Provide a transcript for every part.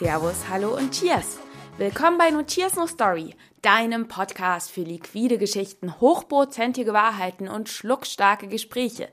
Servus, Hallo und Cheers! Willkommen bei No Cheers No Story, deinem Podcast für liquide Geschichten, hochprozentige Wahrheiten und schluckstarke Gespräche.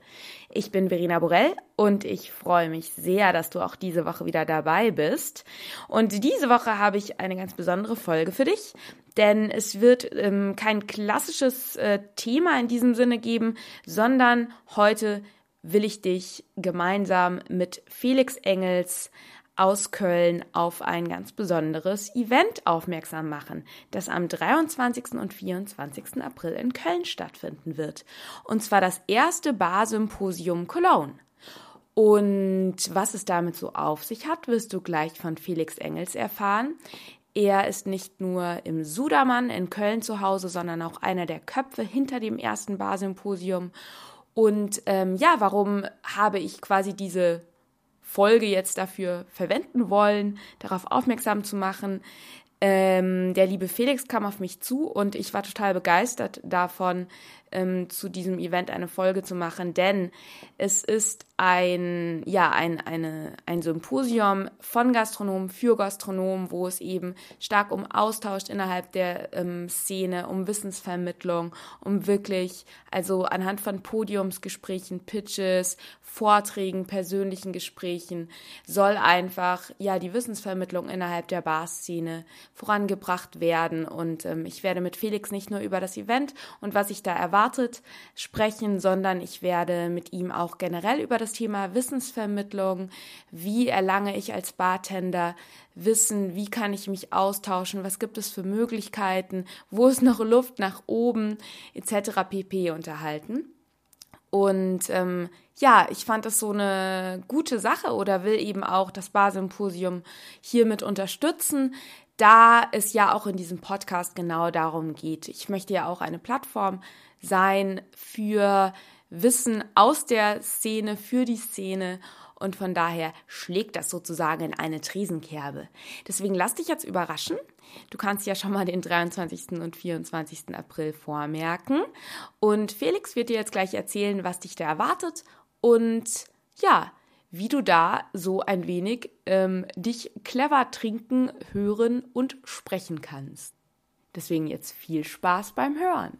Ich bin Verena Borell und ich freue mich sehr, dass du auch diese Woche wieder dabei bist. Und diese Woche habe ich eine ganz besondere Folge für dich, denn es wird ähm, kein klassisches äh, Thema in diesem Sinne geben, sondern heute will ich dich gemeinsam mit Felix Engels aus Köln auf ein ganz besonderes Event aufmerksam machen, das am 23. und 24. April in Köln stattfinden wird. Und zwar das erste Bar-Symposium Cologne. Und was es damit so auf sich hat, wirst du gleich von Felix Engels erfahren. Er ist nicht nur im Sudermann in Köln zu Hause, sondern auch einer der Köpfe hinter dem ersten Bar-Symposium. Und ähm, ja, warum habe ich quasi diese Folge jetzt dafür verwenden wollen, darauf aufmerksam zu machen. Ähm, der liebe Felix kam auf mich zu und ich war total begeistert davon, ähm, zu diesem Event eine Folge zu machen, denn es ist ein, ja, ein, eine, ein Symposium von Gastronomen für Gastronomen, wo es eben stark um Austausch innerhalb der ähm, Szene, um Wissensvermittlung, um wirklich, also anhand von Podiumsgesprächen, Pitches, Vorträgen, persönlichen Gesprächen, soll einfach, ja, die Wissensvermittlung innerhalb der Barszene vorangebracht werden. Und ähm, ich werde mit Felix nicht nur über das Event und was ich da erwartet sprechen, sondern ich werde mit ihm auch generell über das Thema Wissensvermittlung. Wie erlange ich als Bartender Wissen? Wie kann ich mich austauschen? Was gibt es für Möglichkeiten? Wo ist noch Luft nach oben? Etc. pp. unterhalten. Und ähm, ja, ich fand das so eine gute Sache oder will eben auch das Barsymposium hiermit unterstützen, da es ja auch in diesem Podcast genau darum geht. Ich möchte ja auch eine Plattform sein für Wissen aus der Szene für die Szene und von daher schlägt das sozusagen in eine Tresenkerbe. Deswegen lass dich jetzt überraschen. Du kannst ja schon mal den 23. und 24. April vormerken. Und Felix wird dir jetzt gleich erzählen, was dich da erwartet und ja, wie du da so ein wenig ähm, dich clever trinken, hören und sprechen kannst. Deswegen jetzt viel Spaß beim Hören.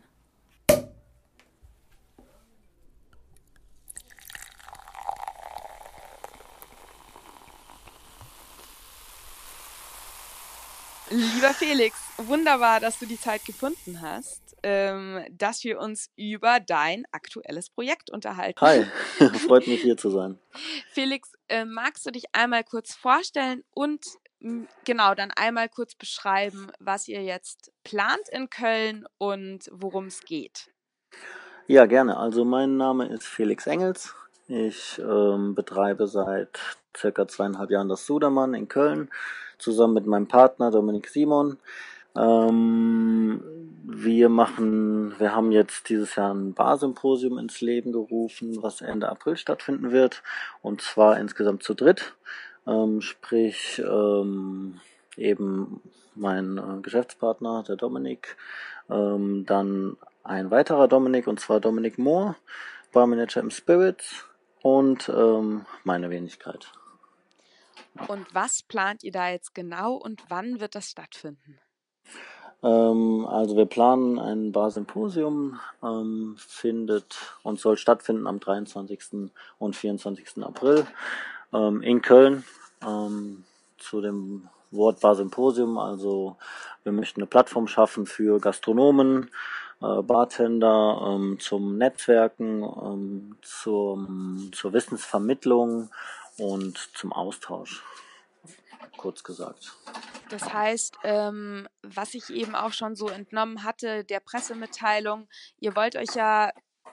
Lieber Felix, wunderbar, dass du die Zeit gefunden hast, ähm, dass wir uns über dein aktuelles Projekt unterhalten. Hi, freut mich hier zu sein. Felix, äh, magst du dich einmal kurz vorstellen und genau dann einmal kurz beschreiben, was ihr jetzt plant in Köln und worum es geht? Ja, gerne. Also mein Name ist Felix Engels. Ich ähm, betreibe seit circa zweieinhalb Jahren das Sudermann in Köln zusammen mit meinem Partner Dominik Simon. Ähm, wir machen, wir haben jetzt dieses Jahr ein Barsymposium ins Leben gerufen, was Ende April stattfinden wird, und zwar insgesamt zu dritt. Ähm, sprich, ähm, eben mein äh, Geschäftspartner, der Dominik, ähm, dann ein weiterer Dominik, und zwar Dominik Mohr, Barmanager im Spirits und ähm, meine Wenigkeit. Und was plant ihr da jetzt genau und wann wird das stattfinden? Ähm, also wir planen ein Bar-Symposium, ähm, findet und soll stattfinden am 23. und 24. April ähm, in Köln ähm, zu dem Wort Bar-Symposium. Also wir möchten eine Plattform schaffen für Gastronomen, äh, Bartender ähm, zum Netzwerken, ähm, zum, zur Wissensvermittlung und zum Austausch, kurz gesagt. Das heißt, ähm, was ich eben auch schon so entnommen hatte, der Pressemitteilung, ihr wollt euch ja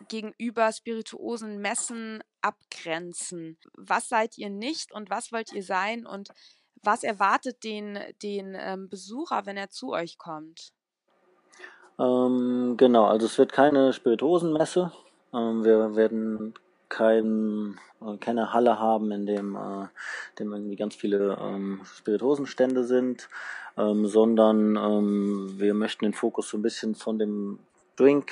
gegenüber spirituosen Messen abgrenzen. Was seid ihr nicht und was wollt ihr sein und was erwartet den, den ähm, Besucher, wenn er zu euch kommt? Ähm, genau, also es wird keine Spirituosenmesse. Ähm, wir werden kein, äh, keine Halle haben, in dem, äh, dem irgendwie ganz viele ähm, Spirituosenstände sind, ähm, sondern ähm, wir möchten den Fokus so ein bisschen von dem Drink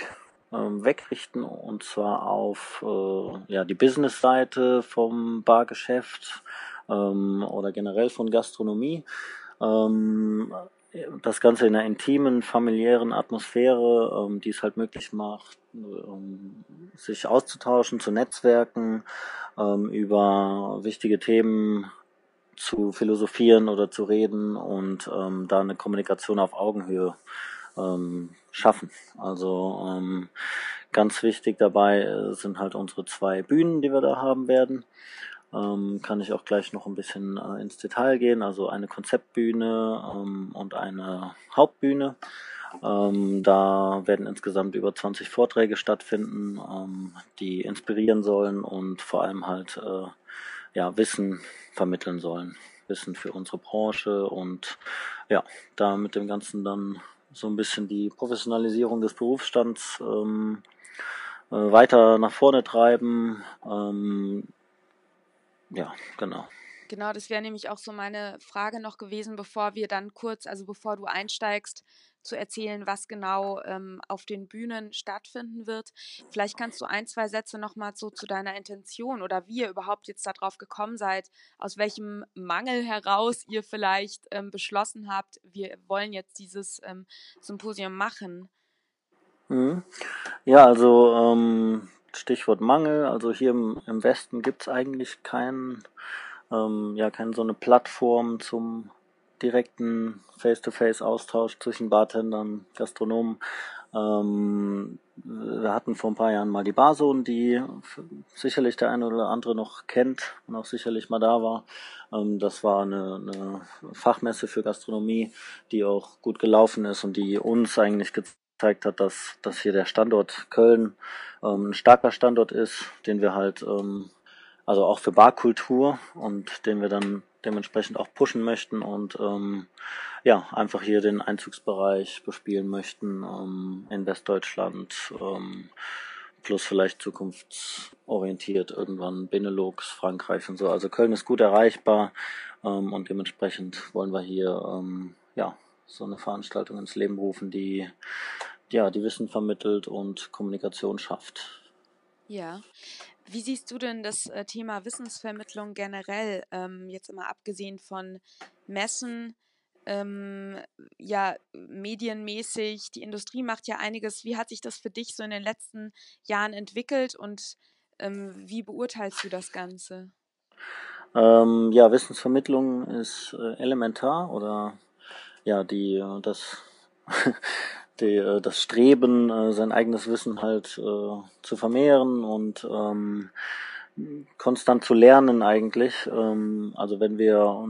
ähm, wegrichten und zwar auf äh, ja, die Business-Seite vom Bargeschäft, ähm, oder generell von Gastronomie. Ähm, das Ganze in einer intimen, familiären Atmosphäre, ähm, die es halt möglich macht, ähm, sich auszutauschen, zu netzwerken, ähm, über wichtige Themen zu philosophieren oder zu reden und ähm, da eine Kommunikation auf Augenhöhe ähm, schaffen. Also ähm, ganz wichtig dabei sind halt unsere zwei Bühnen, die wir da haben werden. Ähm, kann ich auch gleich noch ein bisschen äh, ins Detail gehen. Also eine Konzeptbühne ähm, und eine Hauptbühne. Ähm, da werden insgesamt über 20 Vorträge stattfinden, ähm, die inspirieren sollen und vor allem halt äh, ja, Wissen vermitteln sollen. Wissen für unsere Branche und ja, da mit dem Ganzen dann so ein bisschen die Professionalisierung des Berufsstands ähm, äh, weiter nach vorne treiben. Ja, genau. Genau, das wäre nämlich auch so meine Frage noch gewesen, bevor wir dann kurz, also bevor du einsteigst, zu erzählen, was genau ähm, auf den Bühnen stattfinden wird. Vielleicht kannst du ein, zwei Sätze nochmal so zu deiner Intention oder wie ihr überhaupt jetzt darauf gekommen seid, aus welchem Mangel heraus ihr vielleicht ähm, beschlossen habt, wir wollen jetzt dieses ähm, Symposium machen. Mhm. Ja, also ähm, Stichwort Mangel. Also hier im, im Westen gibt es eigentlich keinen, ähm, ja, keine so eine Plattform zum direkten Face-to-Face-Austausch zwischen Bartendern, Gastronomen. Ähm, wir hatten vor ein paar Jahren mal die Barzone, die sicherlich der eine oder andere noch kennt und auch sicherlich mal da war. Ähm, das war eine, eine Fachmesse für Gastronomie, die auch gut gelaufen ist und die uns eigentlich gezeigt hat, dass, dass hier der Standort Köln ähm, ein starker Standort ist, den wir halt ähm, also auch für Barkultur und den wir dann dementsprechend auch pushen möchten und ähm, ja, einfach hier den Einzugsbereich bespielen möchten ähm, in Westdeutschland, ähm, plus vielleicht zukunftsorientiert irgendwann Benelux, Frankreich und so. Also Köln ist gut erreichbar ähm, und dementsprechend wollen wir hier ähm, ja so eine Veranstaltung ins Leben rufen, die ja die Wissen vermittelt und Kommunikation schafft. Ja. Wie siehst du denn das äh, Thema Wissensvermittlung generell, ähm, jetzt immer abgesehen von Messen, ähm, ja, medienmäßig, die Industrie macht ja einiges. Wie hat sich das für dich so in den letzten Jahren entwickelt und ähm, wie beurteilst du das Ganze? Ähm, ja, Wissensvermittlung ist äh, elementar oder ja, die, äh, das die, äh, das Streben, äh, sein eigenes Wissen halt äh, zu vermehren und ähm, konstant zu lernen eigentlich. Ähm, also wenn wir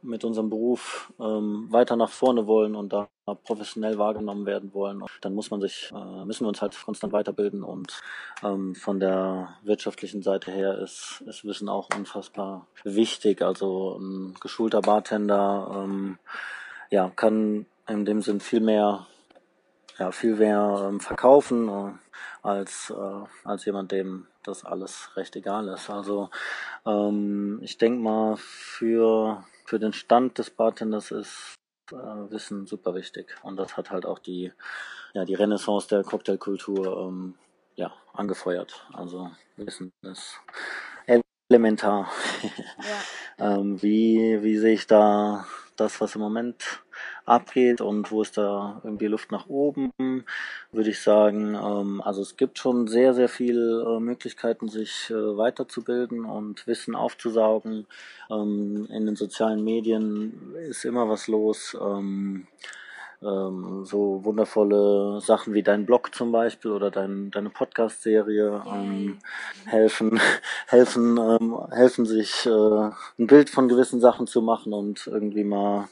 mit unserem Beruf ähm, weiter nach vorne wollen und da professionell wahrgenommen werden wollen, dann muss man sich, äh, müssen wir uns halt konstant weiterbilden und ähm, von der wirtschaftlichen Seite her ist, ist Wissen auch unfassbar wichtig. Also ein geschulter Bartender ähm, ja, kann in dem Sinn viel mehr ja, viel mehr ähm, verkaufen äh, als, äh, als jemand, dem das alles recht egal ist. Also ähm, ich denke mal, für, für den Stand des Bartenders ist äh, Wissen super wichtig. Und das hat halt auch die, ja, die Renaissance der Cocktailkultur ähm, ja, angefeuert. Also Wissen ist elementar. Ja. ähm, wie, wie sehe ich da das, was im Moment abgeht und wo ist da irgendwie Luft nach oben, würde ich sagen. Ähm, also es gibt schon sehr, sehr viele äh, Möglichkeiten, sich äh, weiterzubilden und Wissen aufzusaugen. Ähm, in den sozialen Medien ist immer was los. Ähm, ähm, so wundervolle Sachen wie dein Blog zum Beispiel oder dein, deine Podcast-Serie ähm, helfen, helfen, ähm, helfen sich äh, ein Bild von gewissen Sachen zu machen und irgendwie mal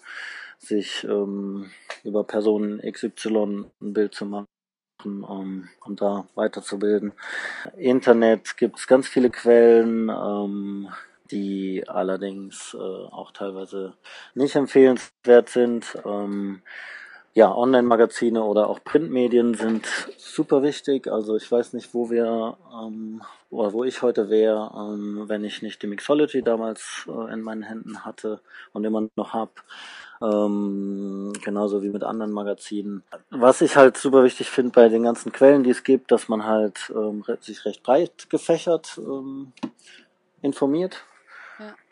sich ähm, über Personen XY ein Bild zu machen um, um da weiterzubilden. Internet gibt es ganz viele Quellen, ähm, die allerdings äh, auch teilweise nicht empfehlenswert sind. Ähm, ja, Online-Magazine oder auch Printmedien sind super wichtig. Also ich weiß nicht, wo wir ähm, oder wo ich heute wäre, ähm, wenn ich nicht die Mixology damals äh, in meinen Händen hatte und immer noch hab. Ähm, genauso wie mit anderen Magazinen. Was ich halt super wichtig finde bei den ganzen Quellen, die es gibt, dass man halt ähm, sich recht breit gefächert ähm, informiert.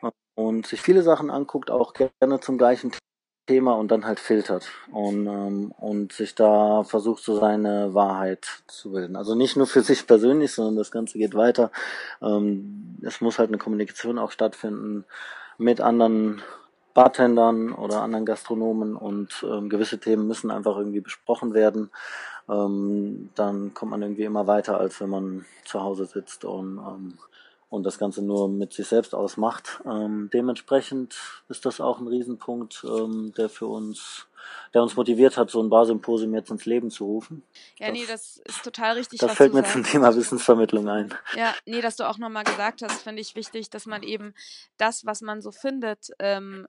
Ja. und sich viele Sachen anguckt, auch gerne zum gleichen Thema und dann halt filtert und, ähm, und sich da versucht, so seine Wahrheit zu bilden. Also nicht nur für sich persönlich, sondern das Ganze geht weiter. Ähm, es muss halt eine Kommunikation auch stattfinden mit anderen Bartendern oder anderen Gastronomen und ähm, gewisse Themen müssen einfach irgendwie besprochen werden. Ähm, dann kommt man irgendwie immer weiter, als wenn man zu Hause sitzt und ähm, und das Ganze nur mit sich selbst ausmacht. Ähm, dementsprechend ist das auch ein Riesenpunkt, ähm, der für uns, der uns motiviert hat, so ein Barsymposium jetzt ins Leben zu rufen. Ja, das, nee, das ist total richtig. Das fällt mir sagst. zum Thema Wissensvermittlung ein. Ja, nee, dass du auch nochmal gesagt hast, finde ich wichtig, dass man eben das, was man so findet, ähm,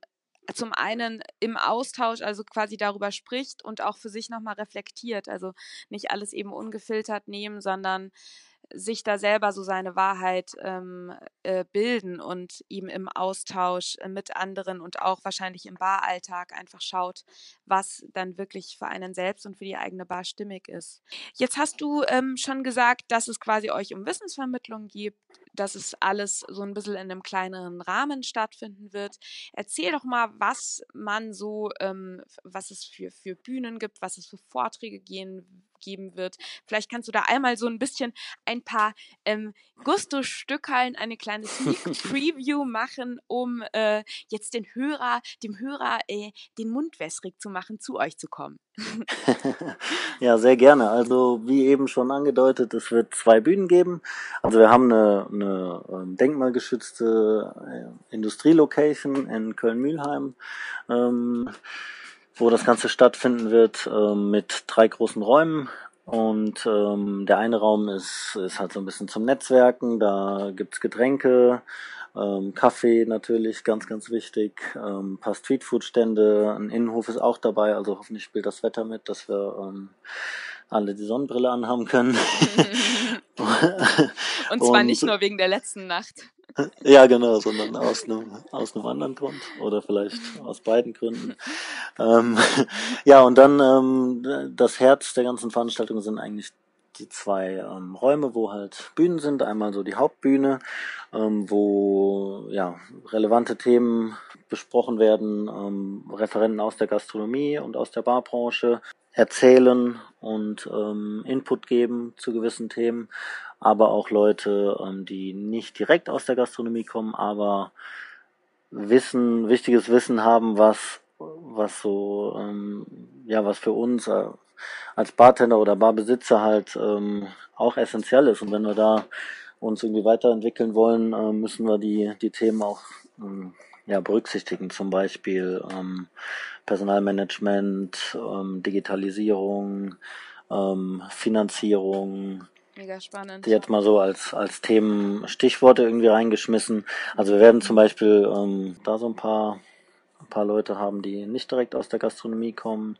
zum einen im Austausch, also quasi darüber spricht und auch für sich nochmal reflektiert. Also nicht alles eben ungefiltert nehmen, sondern sich da selber so seine Wahrheit ähm, äh, bilden und ihm im Austausch äh, mit anderen und auch wahrscheinlich im Baralltag einfach schaut, was dann wirklich für einen selbst und für die eigene Bar stimmig ist. Jetzt hast du ähm, schon gesagt, dass es quasi euch um Wissensvermittlung geht, dass es alles so ein bisschen in einem kleineren Rahmen stattfinden wird. Erzähl doch mal, was man so, ähm, was es für, für Bühnen gibt, was es für Vorträge gehen geben wird. Vielleicht kannst du da einmal so ein bisschen ein paar ähm, Gusto-Stückhallen, eine kleine Sneak Preview machen, um äh, jetzt den Hörer, dem Hörer äh, den Mund wässrig zu machen, zu euch zu kommen. ja, sehr gerne. Also wie eben schon angedeutet, es wird zwei Bühnen geben. Also wir haben eine, eine ähm, denkmalgeschützte äh, Industrielocation in Köln-Mühlheim. Ähm, wo das Ganze stattfinden wird, ähm, mit drei großen Räumen. Und ähm, der eine Raum ist, ist halt so ein bisschen zum Netzwerken, da gibt's Getränke, ähm, Kaffee natürlich, ganz, ganz wichtig, ähm, paar Streetfood-Stände, ein Innenhof ist auch dabei, also hoffentlich spielt das Wetter mit, dass wir ähm, alle die Sonnenbrille anhaben können. Und zwar Und, nicht nur wegen der letzten Nacht. Ja, genau, sondern aus einem, aus einem anderen Grund oder vielleicht aus beiden Gründen. Ähm, ja, und dann ähm, das Herz der ganzen Veranstaltung sind eigentlich die zwei ähm, Räume, wo halt Bühnen sind. Einmal so die Hauptbühne, ähm, wo ja relevante Themen besprochen werden, ähm, Referenten aus der Gastronomie und aus der Barbranche erzählen und ähm, Input geben zu gewissen Themen aber auch Leute, ähm, die nicht direkt aus der Gastronomie kommen, aber Wissen, wichtiges Wissen haben, was, was so, ähm, ja, was für uns äh, als Bartender oder Barbesitzer halt ähm, auch essentiell ist. Und wenn wir da uns irgendwie weiterentwickeln wollen, äh, müssen wir die, die Themen auch ähm, ja, berücksichtigen. Zum Beispiel ähm, Personalmanagement, ähm, Digitalisierung, ähm, Finanzierung, Mega spannend. Jetzt mal so als, als Themen Stichworte irgendwie reingeschmissen. Also wir werden zum Beispiel ähm, da so ein paar, ein paar Leute haben, die nicht direkt aus der Gastronomie kommen.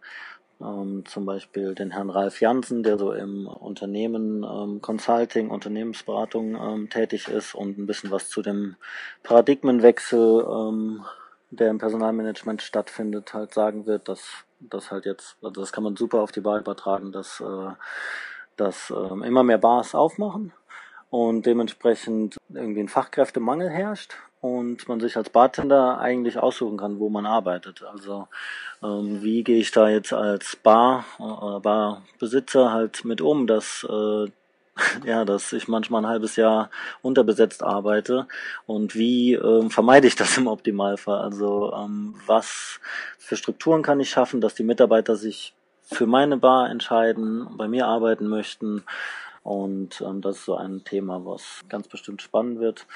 Ähm, zum Beispiel den Herrn Ralf Jansen, der so im Unternehmen ähm, Consulting, Unternehmensberatung ähm, tätig ist und ein bisschen was zu dem Paradigmenwechsel, ähm, der im Personalmanagement stattfindet, halt sagen wird, dass das halt jetzt, also das kann man super auf die Wahl übertragen, dass äh, dass ähm, immer mehr Bars aufmachen und dementsprechend irgendwie ein Fachkräftemangel herrscht und man sich als Bartender eigentlich aussuchen kann, wo man arbeitet. Also ähm, wie gehe ich da jetzt als Bar, äh, Barbesitzer halt mit um, dass äh, ja, dass ich manchmal ein halbes Jahr unterbesetzt arbeite und wie ähm, vermeide ich das im Optimalfall? Also ähm, was für Strukturen kann ich schaffen, dass die Mitarbeiter sich für meine Bar entscheiden, bei mir arbeiten möchten. Und ähm, das ist so ein Thema, was ganz bestimmt spannend wird.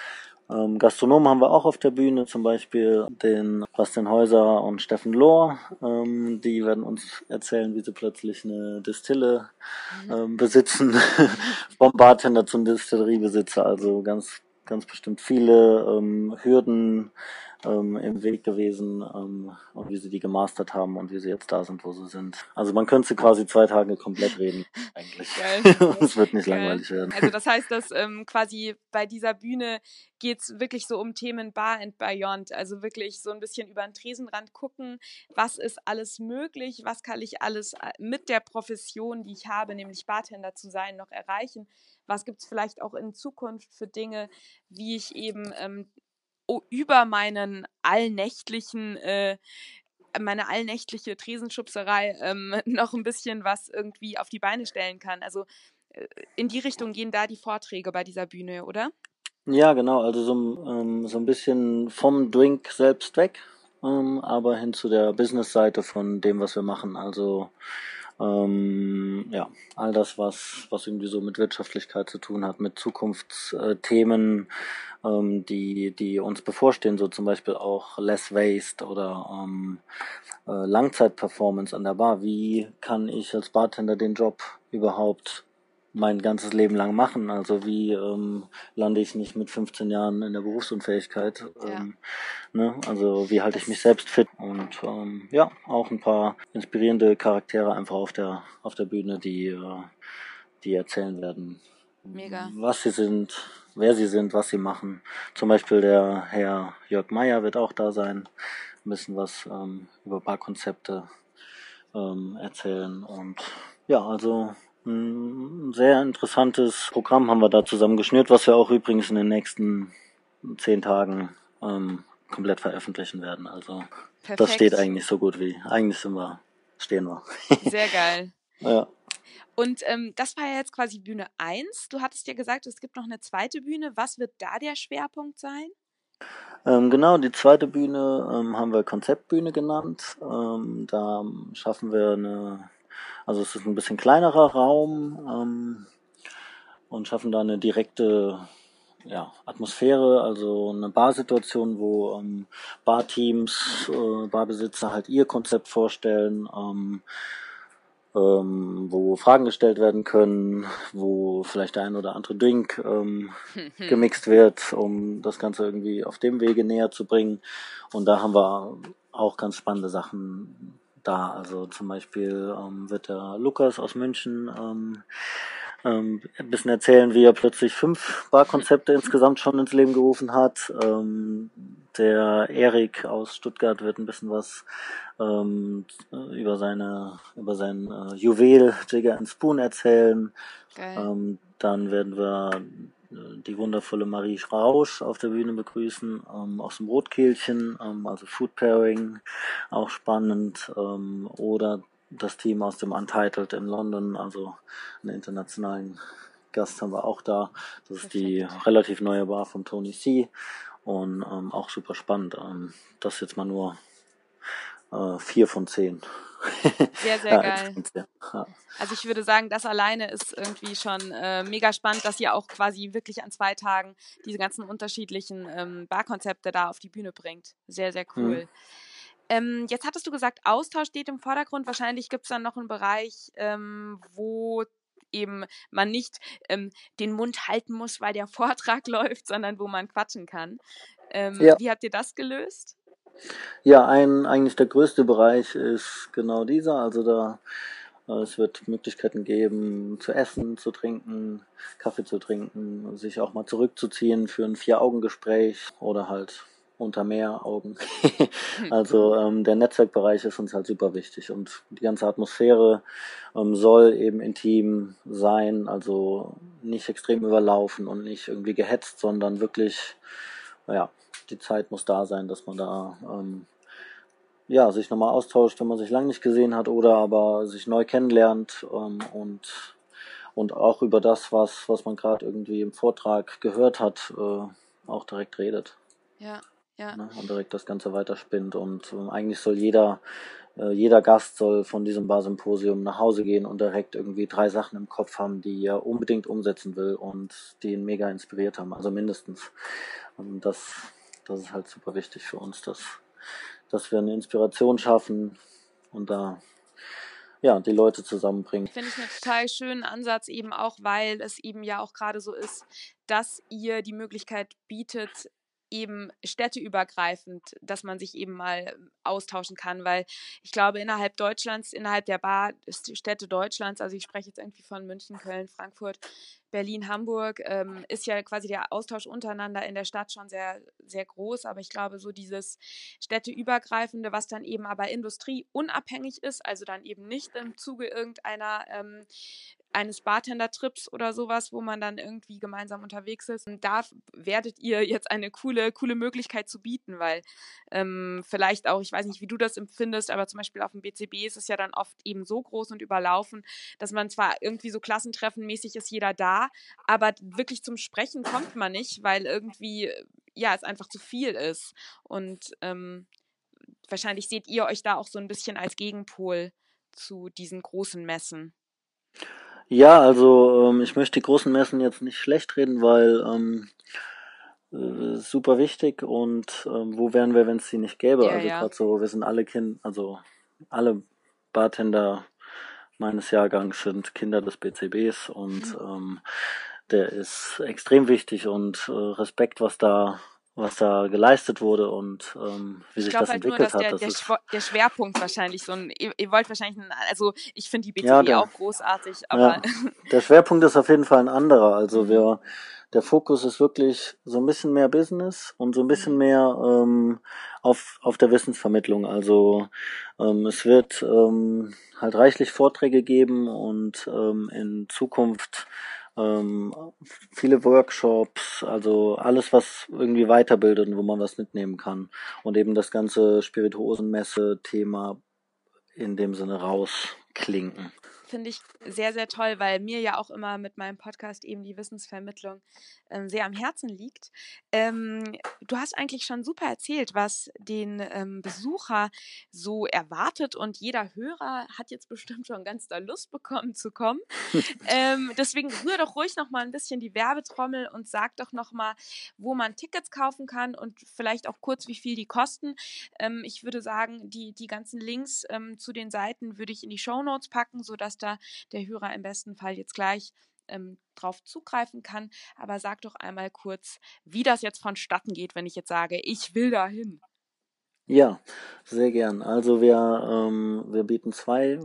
Ähm, Gastronomen haben wir auch auf der Bühne, zum Beispiel den Bastian Häuser und Steffen Lohr. Ähm, die werden uns erzählen, wie sie plötzlich eine Distille ähm, besitzen, vom Bartender zum Distilleriebesitzer. Also ganz, ganz bestimmt viele ähm, Hürden, ähm, im Weg gewesen ähm, und wie sie die gemastert haben und wie sie jetzt da sind, wo sie sind. Also man könnte quasi zwei Tage komplett reden, eigentlich. es wird nicht Geil. langweilig werden. Also das heißt, dass ähm, quasi bei dieser Bühne geht's wirklich so um Themen Bar and Beyond. Also wirklich so ein bisschen über den Tresenrand gucken, was ist alles möglich, was kann ich alles äh, mit der Profession, die ich habe, nämlich Bartender zu sein, noch erreichen. Was gibt's vielleicht auch in Zukunft für Dinge, wie ich eben ähm, über meinen allnächtlichen äh, meine allnächtliche Tresenschubserei ähm, noch ein bisschen was irgendwie auf die Beine stellen kann. Also äh, in die Richtung gehen da die Vorträge bei dieser Bühne, oder? Ja, genau, also so, ähm, so ein bisschen vom Drink selbst weg, ähm, aber hin zu der Business-Seite von dem, was wir machen. Also ähm, ja, all das, was, was irgendwie so mit Wirtschaftlichkeit zu tun hat, mit Zukunftsthemen, ähm, die, die uns bevorstehen, so zum Beispiel auch Less Waste oder ähm, äh, Langzeitperformance an der Bar. Wie kann ich als Bartender den Job überhaupt mein ganzes Leben lang machen. Also wie ähm, lande ich nicht mit 15 Jahren in der Berufsunfähigkeit? Ähm, ja. ne? Also wie halte ich mich selbst fit? Und ähm, ja, auch ein paar inspirierende Charaktere einfach auf der auf der Bühne, die äh, die erzählen werden, Mega. was sie sind, wer sie sind, was sie machen. Zum Beispiel der Herr Jörg Meyer wird auch da sein, ein bisschen was ähm, über Barkonzepte ähm, erzählen und ja, also ein sehr interessantes Programm haben wir da zusammen geschnürt, was wir auch übrigens in den nächsten zehn Tagen ähm, komplett veröffentlichen werden. Also Perfekt. das steht eigentlich so gut wie. Eigentlich sind wir, stehen wir. Sehr geil. ja. Und ähm, das war ja jetzt quasi Bühne 1. Du hattest ja gesagt, es gibt noch eine zweite Bühne. Was wird da der Schwerpunkt sein? Ähm, genau, die zweite Bühne ähm, haben wir Konzeptbühne genannt. Ähm, da schaffen wir eine also es ist ein bisschen kleinerer Raum ähm, und schaffen da eine direkte ja, Atmosphäre, also eine Barsituation, wo ähm, Barteams, äh, Barbesitzer halt ihr Konzept vorstellen, ähm, ähm, wo Fragen gestellt werden können, wo vielleicht der ein oder andere Drink ähm, gemixt wird, um das Ganze irgendwie auf dem Wege näher zu bringen. Und da haben wir auch ganz spannende Sachen da. Also zum Beispiel ähm, wird der Lukas aus München ähm, ähm, ein bisschen erzählen, wie er plötzlich fünf Barkonzepte insgesamt schon ins Leben gerufen hat. Ähm, der Erik aus Stuttgart wird ein bisschen was ähm, über seine über sein äh, Juwel Jigger and Spoon erzählen. Ähm, dann werden wir die wundervolle Marie Rausch auf der Bühne begrüßen, ähm, aus dem Rotkehlchen, ähm, also Food Pairing, auch spannend, ähm, oder das Team aus dem Untitled in London, also einen internationalen Gast haben wir auch da. Das ist die relativ neue Bar von Tony C. Und ähm, auch super spannend. Ähm, das jetzt mal nur äh, vier von zehn. Sehr, sehr geil. Also ich würde sagen, das alleine ist irgendwie schon äh, mega spannend, dass ihr auch quasi wirklich an zwei Tagen diese ganzen unterschiedlichen ähm, Barkonzepte da auf die Bühne bringt. Sehr, sehr mhm. cool. Mhm. Ähm, jetzt hattest du gesagt, Austausch steht im Vordergrund. Wahrscheinlich gibt es dann noch einen Bereich, ähm, wo eben man nicht ähm, den Mund halten muss, weil der Vortrag läuft, sondern wo man quatschen kann. Ähm, ja. Wie habt ihr das gelöst? Ja, ein, eigentlich der größte Bereich ist genau dieser. Also da äh, es wird Möglichkeiten geben, zu essen, zu trinken, Kaffee zu trinken, sich auch mal zurückzuziehen für ein Vier-Augen-Gespräch oder halt unter mehr Augen. also ähm, der Netzwerkbereich ist uns halt super wichtig und die ganze Atmosphäre ähm, soll eben intim sein, also nicht extrem überlaufen und nicht irgendwie gehetzt, sondern wirklich, ja, die Zeit muss da sein, dass man da ähm, ja, sich nochmal austauscht, wenn man sich lange nicht gesehen hat oder aber sich neu kennenlernt ähm, und, und auch über das, was, was man gerade irgendwie im Vortrag gehört hat, äh, auch direkt redet. Ja, ja. Ne? Und direkt das Ganze weiterspinnt. Und äh, eigentlich soll jeder, äh, jeder Gast soll von diesem Barsymposium nach Hause gehen und direkt irgendwie drei Sachen im Kopf haben, die er unbedingt umsetzen will und die ihn mega inspiriert haben. Also mindestens. Und das das ist halt super wichtig für uns, dass, dass wir eine Inspiration schaffen und da ja, die Leute zusammenbringen. Finde ich einen total schönen Ansatz, eben auch, weil es eben ja auch gerade so ist, dass ihr die Möglichkeit bietet, eben städteübergreifend, dass man sich eben mal austauschen kann, weil ich glaube, innerhalb Deutschlands, innerhalb der Bar, Städte Deutschlands, also ich spreche jetzt irgendwie von München, Köln, Frankfurt, Berlin, Hamburg, ähm, ist ja quasi der Austausch untereinander in der Stadt schon sehr, sehr groß, aber ich glaube, so dieses städteübergreifende, was dann eben aber industrieunabhängig ist, also dann eben nicht im Zuge irgendeiner ähm, eines Bartender-Trips oder sowas, wo man dann irgendwie gemeinsam unterwegs ist. Und da werdet ihr jetzt eine coole coole, Möglichkeit zu bieten, weil ähm, vielleicht auch, ich weiß nicht, wie du das empfindest, aber zum Beispiel auf dem BCB ist es ja dann oft eben so groß und überlaufen, dass man zwar irgendwie so klassentreffenmäßig ist jeder da, aber wirklich zum Sprechen kommt man nicht, weil irgendwie, ja, es einfach zu viel ist. Und ähm, wahrscheinlich seht ihr euch da auch so ein bisschen als Gegenpol zu diesen großen Messen. Ja, also ähm, ich möchte die großen Messen jetzt nicht schlecht reden, weil ähm, äh, super wichtig und ähm, wo wären wir, wenn es sie nicht gäbe? Ja, also ja. gerade so, wir sind alle Kind, also alle Bartender meines Jahrgangs sind Kinder des BCBs und Mhm. ähm, der ist extrem wichtig und äh, Respekt, was da was da geleistet wurde und ähm, wie Ich sich das halt nur, entwickelt dass der, hat. Das der, ist Schwo- der Schwerpunkt wahrscheinlich so ein, ihr, ihr wollt wahrscheinlich, ein, also ich finde die BCB Ja, der- auch großartig, aber Ja, der Schwerpunkt ist auf jeden Fall ein anderer. Also Mhm. wir, der Fokus ist wirklich so ein bisschen mehr Business und so ein bisschen Mhm. mehr ähm, auf, auf der Wissensvermittlung. Also ähm, es wird ähm, halt reichlich Vorträge geben und ähm, in Zukunft ähm, viele Workshops, also alles, was irgendwie weiterbildet und wo man was mitnehmen kann. Und eben das ganze Spirituosenmesse-Thema in dem Sinne rausklinken. Finde ich sehr, sehr toll, weil mir ja auch immer mit meinem Podcast eben die Wissensvermittlung ähm, sehr am Herzen liegt. Ähm, du hast eigentlich schon super erzählt, was den ähm, Besucher so erwartet und jeder Hörer hat jetzt bestimmt schon ganz da Lust bekommen zu kommen. ähm, deswegen rühr doch ruhig noch mal ein bisschen die Werbetrommel und sag doch noch mal, wo man Tickets kaufen kann und vielleicht auch kurz, wie viel die kosten. Ähm, ich würde sagen, die, die ganzen Links ähm, zu den Seiten würde ich in die Show Notes packen, sodass da der Hörer im besten Fall jetzt gleich ähm, drauf zugreifen kann. Aber sag doch einmal kurz, wie das jetzt vonstatten geht, wenn ich jetzt sage, ich will dahin. Ja, sehr gern. Also wir, ähm, wir bieten zwei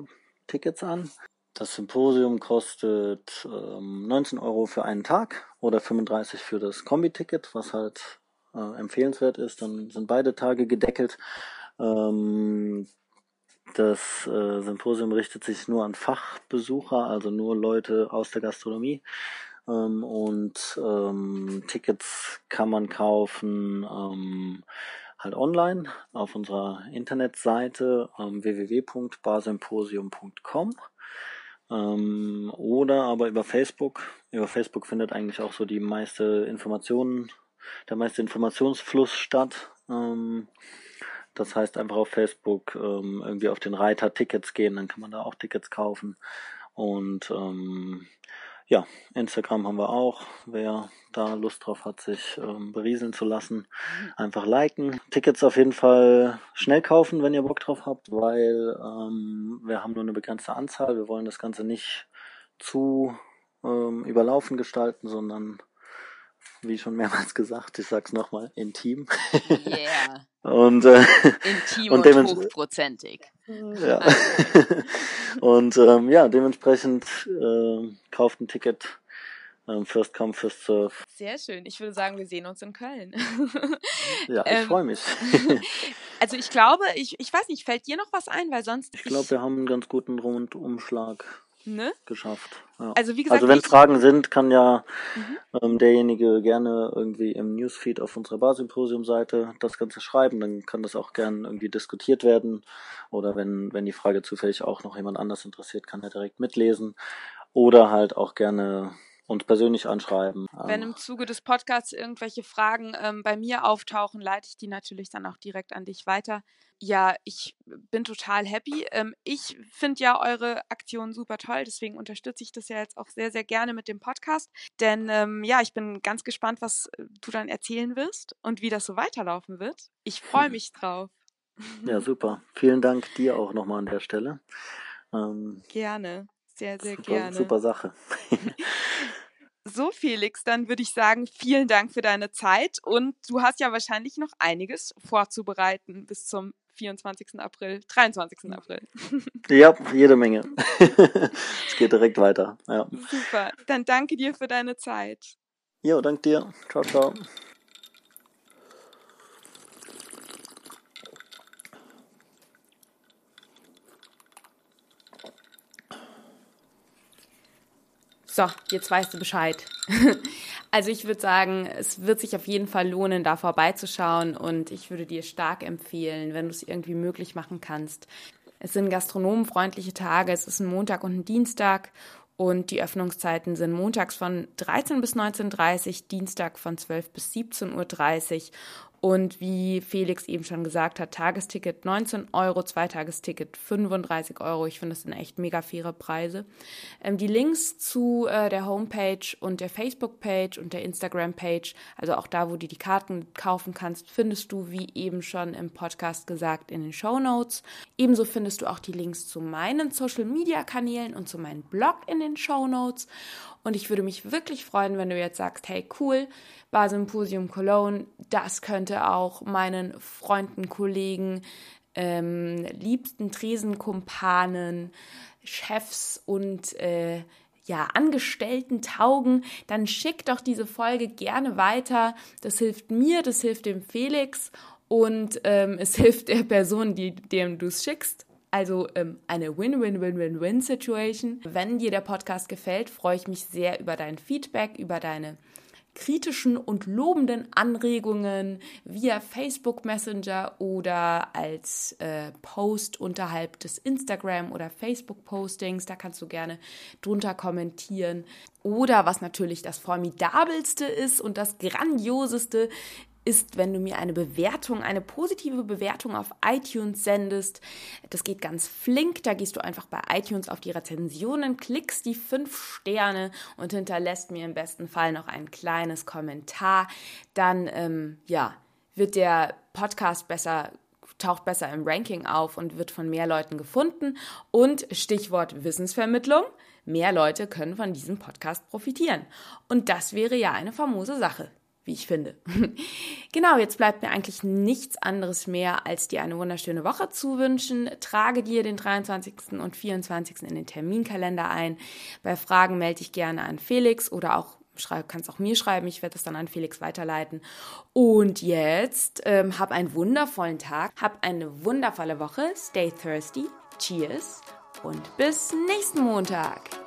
Tickets an. Das Symposium kostet ähm, 19 Euro für einen Tag oder 35 für das Kombi-Ticket, was halt äh, empfehlenswert ist. Dann sind beide Tage gedeckelt. Ähm, das äh, Symposium richtet sich nur an Fachbesucher, also nur Leute aus der Gastronomie. Ähm, und ähm, Tickets kann man kaufen ähm, halt online auf unserer Internetseite ähm, www.barsymposium.com ähm, oder aber über Facebook. Über Facebook findet eigentlich auch so die meiste Informationen, der meiste Informationsfluss statt. Das heißt einfach auf Facebook ähm, irgendwie auf den Reiter Tickets gehen, dann kann man da auch Tickets kaufen. Und ähm, ja, Instagram haben wir auch. Wer da Lust drauf hat, sich ähm, berieseln zu lassen, einfach liken. Tickets auf jeden Fall schnell kaufen, wenn ihr Bock drauf habt, weil ähm, wir haben nur eine begrenzte Anzahl. Wir wollen das Ganze nicht zu ähm, überlaufen gestalten, sondern wie schon mehrmals gesagt, ich sag's nochmal, intim. Yeah. Und, äh, Intim Und hochprozentig. ja. und ähm, ja, dementsprechend äh, kauft ein Ticket. Ähm, first come, first serve. Sehr schön. Ich würde sagen, wir sehen uns in Köln. Ja, ich Ähm, freue mich. also ich glaube, ich, ich weiß nicht, fällt dir noch was ein, weil sonst. Ich glaube, wir haben einen ganz guten Rundumschlag ne? geschafft. Ja. Also wie gesagt, Also wenn Fragen sind, kann ja Mhm. ähm, derjenige gerne irgendwie im Newsfeed auf unserer Barsymposium-Seite das Ganze schreiben. Dann kann das auch gerne irgendwie diskutiert werden. Oder wenn, wenn die Frage zufällig auch noch jemand anders interessiert, kann er direkt mitlesen. Oder halt auch gerne uns persönlich anschreiben. Wenn Ähm, im Zuge des Podcasts irgendwelche Fragen ähm, bei mir auftauchen, leite ich die natürlich dann auch direkt an dich weiter. Ja, ich bin total happy. Ähm, ich finde ja eure Aktion super toll, deswegen unterstütze ich das ja jetzt auch sehr, sehr gerne mit dem Podcast. Denn ähm, ja, ich bin ganz gespannt, was äh, du dann erzählen wirst und wie das so weiterlaufen wird. Ich freue mich drauf. ja, super. Vielen Dank dir auch nochmal an der Stelle. Ähm, Gerne. Sehr, sehr super, gerne. super Sache. So, Felix, dann würde ich sagen, vielen Dank für deine Zeit und du hast ja wahrscheinlich noch einiges vorzubereiten bis zum 24. April, 23. April. Ja, jede Menge. es geht direkt weiter. Ja. Super. Dann danke dir für deine Zeit. Jo, dank dir. Ciao, ciao. So, jetzt weißt du Bescheid. also ich würde sagen, es wird sich auf jeden Fall lohnen, da vorbeizuschauen und ich würde dir stark empfehlen, wenn du es irgendwie möglich machen kannst. Es sind gastronomenfreundliche Tage, es ist ein Montag und ein Dienstag und die Öffnungszeiten sind montags von 13 bis 19.30 Uhr, Dienstag von 12 bis 17.30 Uhr und wie Felix eben schon gesagt hat, Tagesticket 19 Euro, Zweitagesticket 35 Euro. Ich finde, das sind echt mega faire Preise. Ähm, die Links zu äh, der Homepage und der Facebook-Page und der Instagram-Page, also auch da, wo du die Karten kaufen kannst, findest du, wie eben schon im Podcast gesagt, in den Show Notes. Ebenso findest du auch die Links zu meinen Social-Media-Kanälen und zu meinem Blog in den Show Notes. Und ich würde mich wirklich freuen, wenn du jetzt sagst, hey cool, Barsymposium Cologne, das könnte auch meinen Freunden, Kollegen, ähm, liebsten Tresenkumpanen, Chefs und äh, ja, Angestellten taugen, dann schick doch diese Folge gerne weiter. Das hilft mir, das hilft dem Felix und ähm, es hilft der Person, die, dem du es schickst. Also ähm, eine Win-Win-Win-Win-Win-Situation. Wenn dir der Podcast gefällt, freue ich mich sehr über dein Feedback, über deine kritischen und lobenden Anregungen via Facebook Messenger oder als äh, Post unterhalb des Instagram oder Facebook Postings. Da kannst du gerne drunter kommentieren. Oder was natürlich das formidabelste ist und das grandioseste ist, wenn du mir eine Bewertung, eine positive Bewertung auf iTunes sendest. Das geht ganz flink. Da gehst du einfach bei iTunes auf die Rezensionen, klickst die fünf Sterne und hinterlässt mir im besten Fall noch ein kleines Kommentar. Dann, ähm, ja, wird der Podcast besser taucht besser im Ranking auf und wird von mehr Leuten gefunden. Und Stichwort Wissensvermittlung. Mehr Leute können von diesem Podcast profitieren. Und das wäre ja eine famose Sache wie ich finde. genau, jetzt bleibt mir eigentlich nichts anderes mehr, als dir eine wunderschöne Woche zu wünschen. Trage dir den 23. und 24. in den Terminkalender ein. Bei Fragen melde dich gerne an Felix oder auch kannst auch mir schreiben. Ich werde das dann an Felix weiterleiten. Und jetzt ähm, hab einen wundervollen Tag, hab eine wundervolle Woche. Stay thirsty. Cheers und bis nächsten Montag.